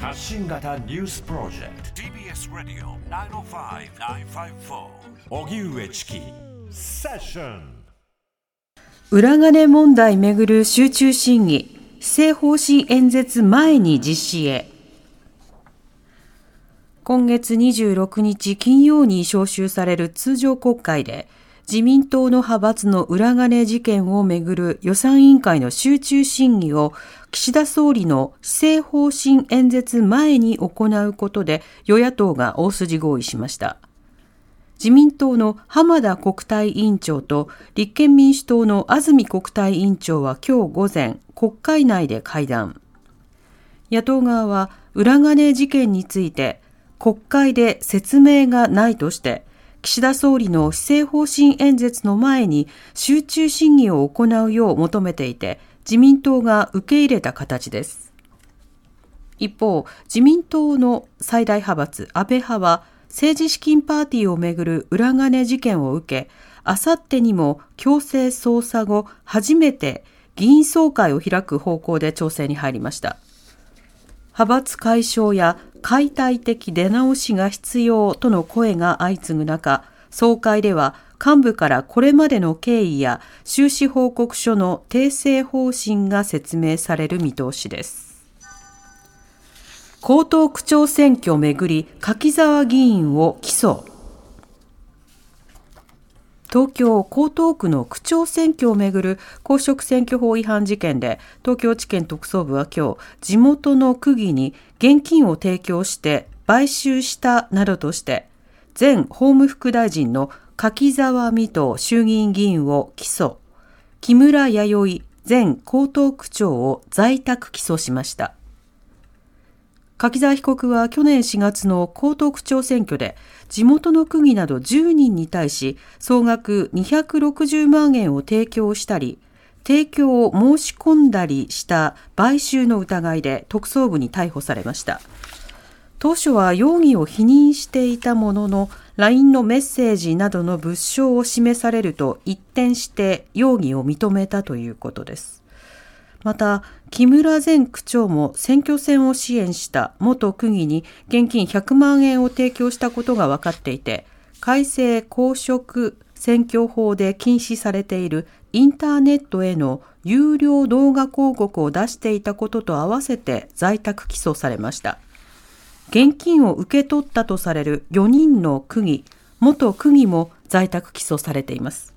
発信型ニュースプロジェクト。TBS ラディオ905-954おぎゅうえちきセッション裏金問題めぐる集中審議、施政方針演説前に実施へ。今月26日金曜に召集される通常国会で、自民党の派閥の裏金事件をめぐる予算委員会の集中審議を岸田総理の施政方針演説前に行うことで与野党が大筋合意しました。自民党の浜田国対委員長と立憲民主党の安住国対委員長は今日午前、国会内で会談。野党側は裏金事件について国会で説明がないとして、岸田総理の施政方針演説の前に集中審議を行うよう求めていて、自民党が受け入れた形です。一方、自民党の最大派閥安倍派は政治資金パーティーをめぐる裏金事件を受け、あさってにも強制捜査後初めて議員総会を開く方向で調整に入りました。派閥解消や解体的出直しが必要との声が相次ぐ中、総会では幹部からこれまでの経緯や収支報告書の訂正方針が説明される見通しです。江東区長選挙をめぐり柿沢議員を起訴。東京江東区の区長選挙をめぐる公職選挙法違反事件で東京地検特捜部は今日地元の区議に現金を提供して買収したなどとして前法務副大臣の柿沢美斗衆議院議員を起訴。木村弥生前江東区長を在宅起訴しました。柿沢被告は去年4月の江東区長選挙で地元の区議など10人に対し総額260万円を提供したり提供を申し込んだりした買収の疑いで特捜部に逮捕されました。当初は容疑を否認していたものの LINE のメッセージなどの物証を示されると一転して容疑を認めたということです。また木村前区長も選挙戦を支援した元区議に現金100万円を提供したことが分かっていて改正公職選挙法で禁止されているインターネットへの有料動画広告を出していたことと合わせて在宅起訴されました。現金を受け取ったとされる4人の区議元区議も在宅起訴されています。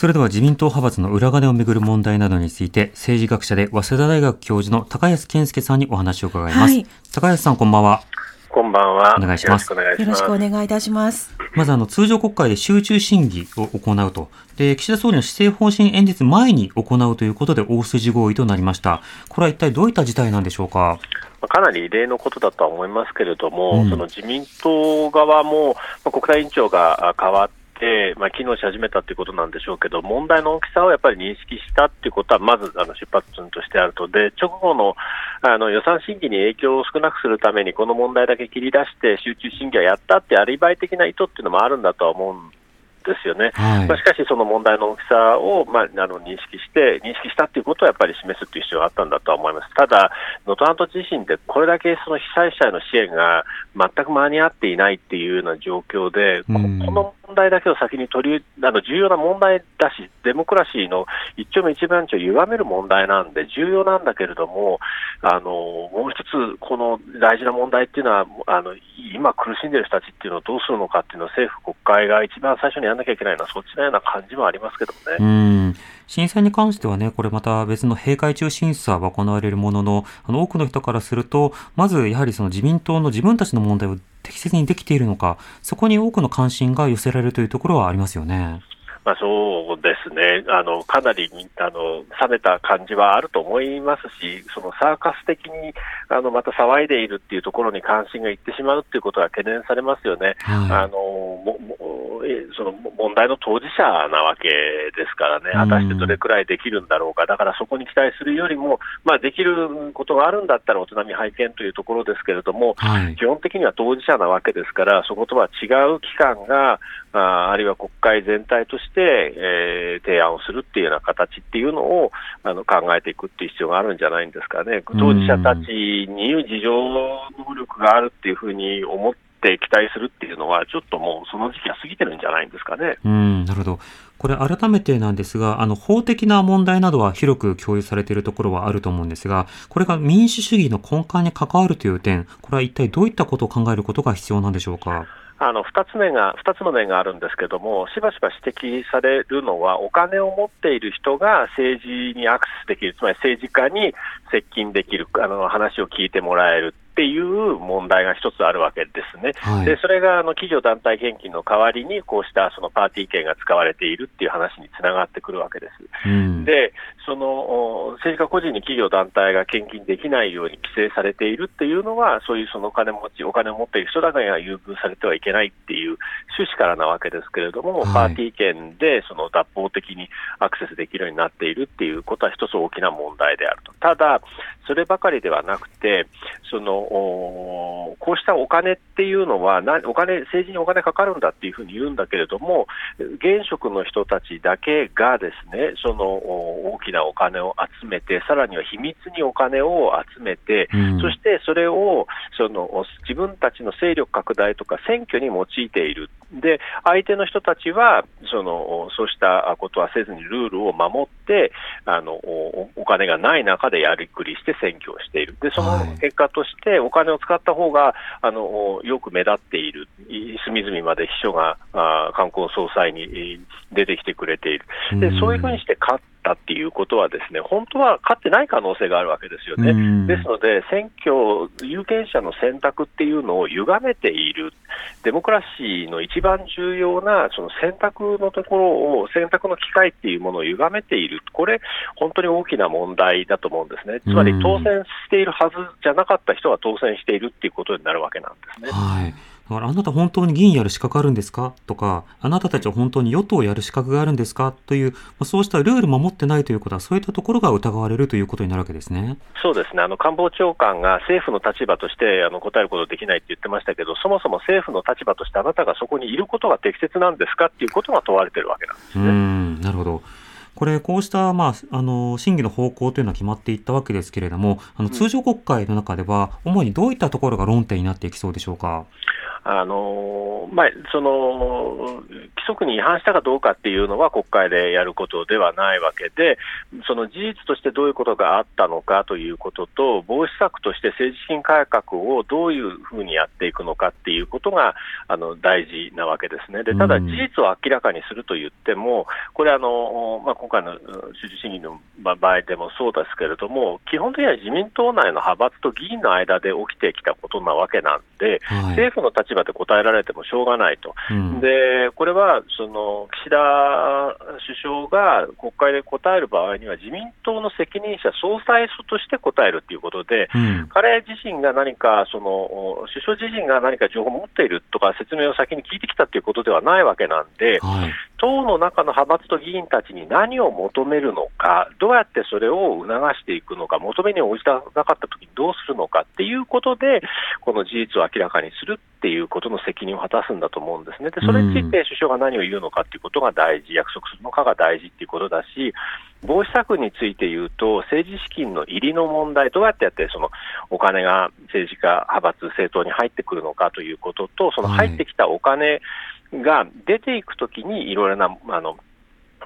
それでは自民党派閥の裏金をめぐる問題などについて、政治学者で早稲田大学教授の高安健介さんにお話を伺います。はい、高安さん、こんばんは。こんばんは。お願いします。よろしくお願いいたします。まず、あの、通常国会で集中審議を行うと。で、岸田総理の施政方針演説前に行うということで大筋合意となりました。これは一体どういった事態なんでしょうか？かなり異例のことだとは思いますけれども、うん、その自民党側も、まあ、国対委員長が変わっ、まあ、機能し始めたということなんでしょうけど、問題の大きさをやっぱり認識したということは、まずあの出発点としてあると、で直後のあの予算審議に影響を少なくするために、この問題だけ切り出して、集中審議はやったってアリバイ的な意図っていうのもあるんだとは思うんですよね、はい、まあ、しかし、その問題の大きさを、まあ、あの認識して、認識したということはやっぱり示すという必要があったんだとは思います、ただ、能登半島地震でこれだけその被災者への支援が全く間に合っていないっていうような状況で、この問題だけを先に取りあの重要な問題だし、デモクラシーの一丁目一番地を歪める問題なんで、重要なんだけれども、あのもう一つ、この大事な問題っていうのは、あの今苦しんでる人たちっていうのをどうするのかっていうのを政府、国会が一番最初にやらなきゃいけないのは、そっちのような感じもありますけどね。うん震災に関してはね、これまた別の閉会中審査が行われるものの、あの多くの人からすると、まずやはりその自民党の自分たちの問題を適切にできているのか、そこに多くの関心が寄せられるというところはありますよね。まあ、そうですねあの、かなりあの冷めた感じはあると思いますし、そのサーカス的にあのまた騒いでいるっていうところに関心がいってしまうっていうことは懸念されますよね。はい、あのもその問題の当事者なわけですからね、果たしてどれくらいできるんだろうか、だからそこに期待するよりも、まあ、できることがあるんだったら、お手並み拝見というところですけれども、はい。基本的には当事者なわけですから、そことは違う機関が、ああるいは国会全体として、えー提案をするっていうような形っていうのをあの考えていくっていう必要があるんじゃないんですかね。当事者たちに自浄能力があるっていうふうに思って期待するっていうのは、ちょっともうその時期は過ぎてるんじゃないんですかね。うん、なるほど。これ改めてなんですが、あの、法的な問題などは広く共有されているところはあると思うんですが、これが民主主義の根幹に関わるという点、これは一体どういったことを考えることが必要なんでしょうか？あの2つ目が二つの面があるんですけども、しばしば指摘されるのは、お金を持っている人が政治にアクセスできる、つまり政治家に接近できる、あの話を聞いてもらえるっていう問題が一つあるわけですね。はい。でそれがあの企業団体献金の代わりに、こうしたそのパーティー券が使われているっていう話につながってくるわけです。うん。で、そのお政治家個人に企業団体が献金できないように規制されているっていうのは、そういうそのお金持ち、お金を持っている人だけが優遇されてはいけないっていう趣旨からなわけですけれども、はいパーティー券でその脱法的にアクセスできるようになっているっていうことは一つ大きな問題であると。ただ、そればかりではなくて、そのおこうしたお金っていうのはなお金、政治にお金かかるんだっていうふうに言うんだけれども、現職の人たちだけがですね、そのお大きなお金を集めて、さらには秘密にお金を集めて、うんそしてそれをそのお自分たちの勢力拡大とか選挙に用いている。で、相手の人たちは、そのおそうしたことはせずにルールを守って、あのおお金がない中でやりくりして選挙をしている。で、そのはい結果として、お金を使った方があのおよく目立っている。い隅々まで秘書があ観光総裁にえー出てきてくれている。で、そういうふうにして勝ったっていうことはですね、本当は勝ってない可能性があるわけですよね。うんですので、選挙、有権者の選択っていうのを歪めている、デモクラシーの一番重要なその選択のところを、選択の機会っていうものを歪めている、これ、本当に大きな問題だと思うんですね。つまりうん当選しているはずじゃなかった人が当選しているっていうことになるわけなんですね。はい。だからあなた本当に議員やる資格あるんですか？とか、あなたたちは本当に与党をやる資格があるんですか？という、まあそうしたルール守ってないということは、そういったところが疑われるということになるわけですね。そうですね、あの官房長官が政府の立場としてあの答えることできないって言ってましたけど、そもそも政府の立場としてあなたがそこにいることが適切なんですか？っていうことが問われてるわけなんですうね。ん、なるほど。これ、こうした、まあ、あの、審議の方向というのは決まっていったわけですけれども、あの、通常国会の中では、主にどういったところが論点になっていきそうでしょうか？あのまあ、その規則に違反したかどうかっていうのは国会でやることではないわけで、その事実としてどういうことがあったのかということと、防止策として政治資金改革をどういうふうにやっていくのかっていうことがあの大事なわけですね。でただ、うん事実を明らかにすると言っても、これあの、まあ、今回のうん主治審議の場合でもそうですけれども、基本的には自民党内の派閥と議員の間で起きてきたことなわけなんで、はい。政府の立場で答えられてもしょうがないと、うんでこれはその岸田首相が国会で答える場合には、自民党の責任者、総裁として答えるということで、うん。彼自身が何か、その首相自身が何か情報を持っているとか、説明を先に聞いてきたということではないわけなんで、はい。党の中の派閥と議員たちに何を求めるのか、どうやってそれを促していくのか、求めに応じなかったときにどうするのかっていうことで、この事実を明らかにするっていうことの責任を果たすんだと思うんですね。でそれについて首相が何を言うのかっていうことが大事、約束するのかが大事っていうことだし、防止策について言うと、政治資金の入りの問題、どうやってやってそのお金が政治家、派閥、政党に入ってくるのかということと、その入ってきたお金が出ていくときにいろいろな、あの、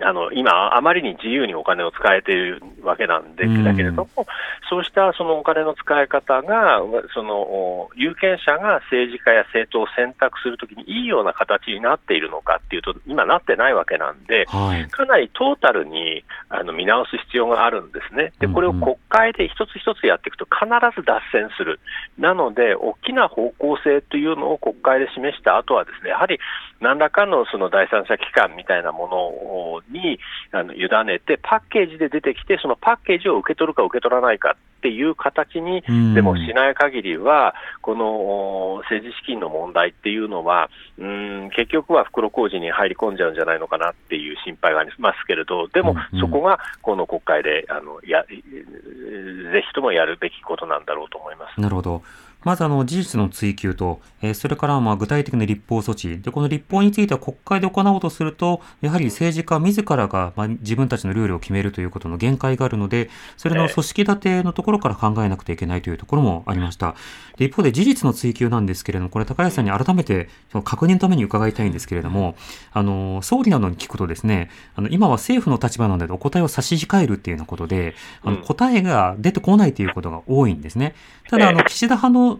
あの今、あまりに自由にお金を使えているわけなんでうんだけれども、そうしたそのお金の使い方が、そのお有権者が政治家や政党を選択するときにいいような形になっているのかっていうと、今なってないわけなんで、はい。かなりトータルにあの見直す必要があるんですね。で、これを国会で一つ一つやっていくと必ず脱線する。なので、大きな方向性というのを国会で示した後はですね、やはり何らかのその第三者機関みたいなものに、あの委ねて、パッケージで出てきて、そのパッケージを受け取るか受け取らないかっていう形にうんでもしない限りは、この政治資金の問題っていうのは、うん結局は袋小路に入り込んじゃうんじゃないのかなっていう心配がありますけれど、でもそこがこの国会であのやぜひともやるべきことなんだろうと思います。なるほど。まずあの事実の追及と、えーそれからまあ具体的な立法措置。で、この立法については国会で行おうとすると、やはり政治家自らがまあ自分たちのルールを決めるということの限界があるので、それの組織立てのところから考えなくてはいけないというところもありました。で、一方で事実の追及なんですけれども、これ高橋さんに改めてその確認のために伺いたいんですけれども、あの、総理などに聞くとですね、あの、今は政府の立場なのでお答えを差し控えるっていうようなことで、あの、うん答えが出てこないということが多いんですね。ただ、あの、ええ岸田派の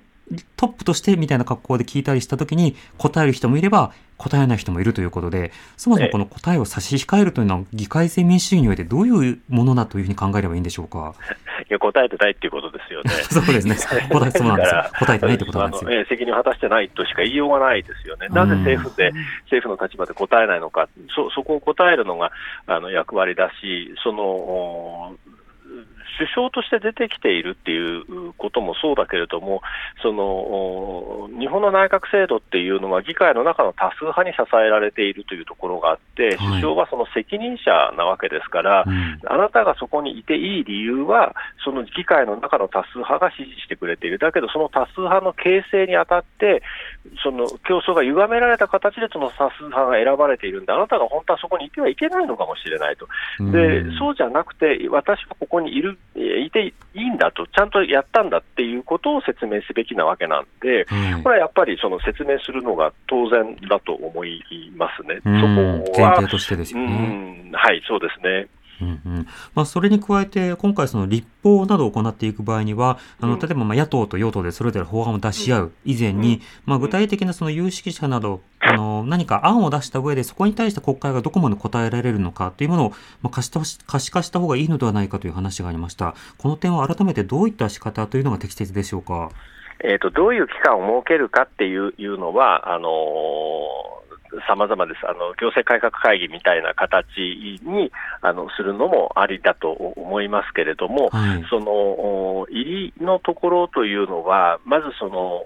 トップとしてみたいな格好で聞いたりしたときに答える人もいれば答えない人もいるということで、そもそもこの答えを差し控えるというのは議会制民主主義においてどういうものだというふうに考えればいいんでしょうか？いや答えてないっていうことですよね。そうですね。答え、そうなんですよ答えてないってことなんですよ責任を果たしてないとしか言いようがないですよね。なぜ政府で、政府の立場で答えないのか、そそこを答えるのがあの役割だし、そのお首相として出てきているっていうこともそうだけれども、そのお日本の内閣制度っていうのは議会の中の多数派に支えられているというところがあって、はい。首相はその責任者なわけですから、うん。あなたがそこにいていい理由は、その議会の中の多数派が支持してくれている、だけどその多数派の形成にあたって、その競争が歪められた形でその多数派が選ばれているんで、あなたが本当はそこにいてはいけないのかもしれないと、でうん。そうじゃなくて、私はここにいる、えーいていいんだと、ちゃんとやったんだっていうことを説明すべきなわけなんで、はいこれはやっぱりその説明するのが当然だと思いますね。うんそこは前提としてですよね。うんはい、そうですね。うんうんまあ、それに加えて、今回、その立法などを行っていく場合には、あのうん例えばまあ野党と与党でそれぞれ法案を出し合う以前に、まあ、具体的なその有識者など、あの何か案を出した上で、そこに対して国会がどこまで答えられるのかというものを、まあ、可視化し可視化した方がいいのではないかという話がありました。この点は改めてどういった仕方というのが適切でしょうか？えー、とどういう期間を設けるかっていういうのは、あのさまざまですあの、行政改革会議みたいな形にあのするのもありだと思いますけれども、はい。そのお入りのところというのは、まずその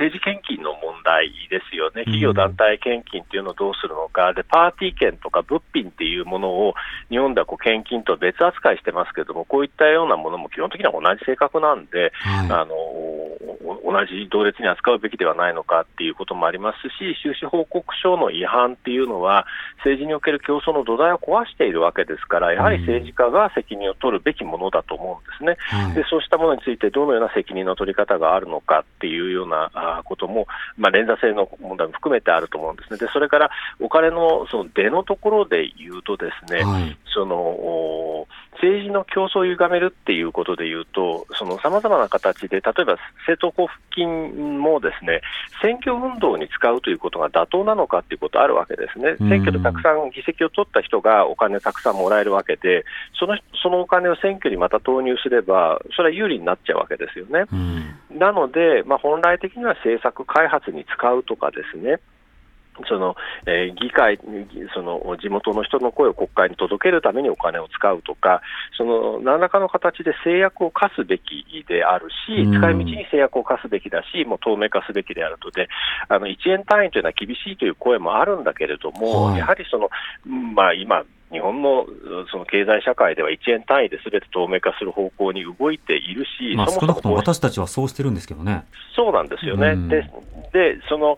お政治献金の問題ですよね、企業団体献金っていうのをどうするのか、でパーティー券とか物品っていうものを日本ではこう献金と別扱いしてますけれども、こういったようなものも基本的には同じ性格なんで、はあのお同じ同列に扱うべきではないのかっていうこともありますし、収支報告書の違反っていうのは、政治における競争の土台を壊しているわけですから、やはり政治家が責任を取るべきものだと思うんですね。い。はい。でそうしたものについてどのような責任の取り方があるのかっていうようなあことも、まあ、連座制の問題も含めてあると思うんですね。でそれからお金のその出のところで言うとですね、はい。そのお政治の競争を歪めるっていうことでいうと、さまざまな形で、例えば政党交付金もですね選挙運動に使うということが妥当なのかっていうことあるわけですね、うん選挙でたくさん議席を取った人がお金たくさんもらえるわけで、そのそのお金を選挙にまた投入すれば、それは有利になっちゃうわけですよね。うん。なので、まあ、本来的には政策開発に使うとかですね、そのえー議会、その地元の人の声を国会に届けるためにお金を使うとか、その何らかの形で制約を課すべきであるし、うん使い道に制約を課すべきだし、もう透明化すべきであるとで、あの1円単位というのは厳しいという声もあるんだけれども、はいやはりその、うんまあ、今、日本のその経済社会では1円単位で全て透明化する方向に動いているし、まあ、少なくとも私たちはそうしてるんですけどね。そうなんですよね。うんででその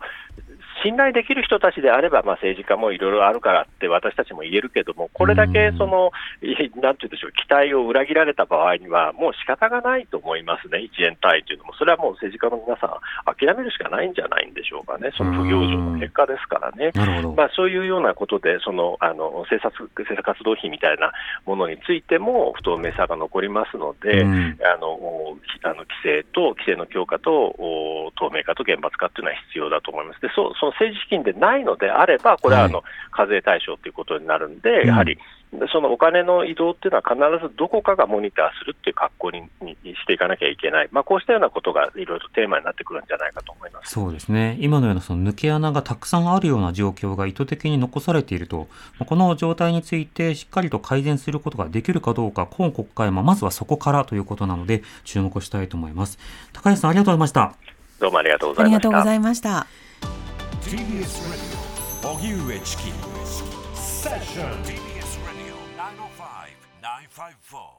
信頼できる人たちであれば、まあ、政治家もいろいろあるからって私たちも言えるけども、これだけその、いなんていうんでしょう、期待を裏切られた場合には、もう仕方がないと思いますね、1円単位というのも、それはもう政治家の皆さん、諦めるしかないんじゃないんでしょうかね、その不行情の結果ですからね。なるほど。まあ、そういうようなことで、そのあの政策政策活動費みたいなものについても不透明さが残りますので、うんあのあの規制と規制の強化とお透明化と厳罰化というのは必要だと思います。でそうその政治資金でないのであれば、これはあの、課税対象ということになるんで、うんやはりでそのお金の移動っていうのは必ずどこかがモニターするっていう格好ににしていかなきゃいけない、まあ、こうしたようなことがいろいろとテーマになってくるんじゃないかと思いますそうですね、今のようなその抜け穴がたくさんあるような状況が意図的に残されていると、この状態についてしっかりと改善することができるかどうか、今国会、まずはそこからということなので、注目したいと思います。高橋さん、ありがとうございました。どうもありがとうございました。ありがとうございました。TBS Radio. 荻上チキセッション TBS Radio 905 954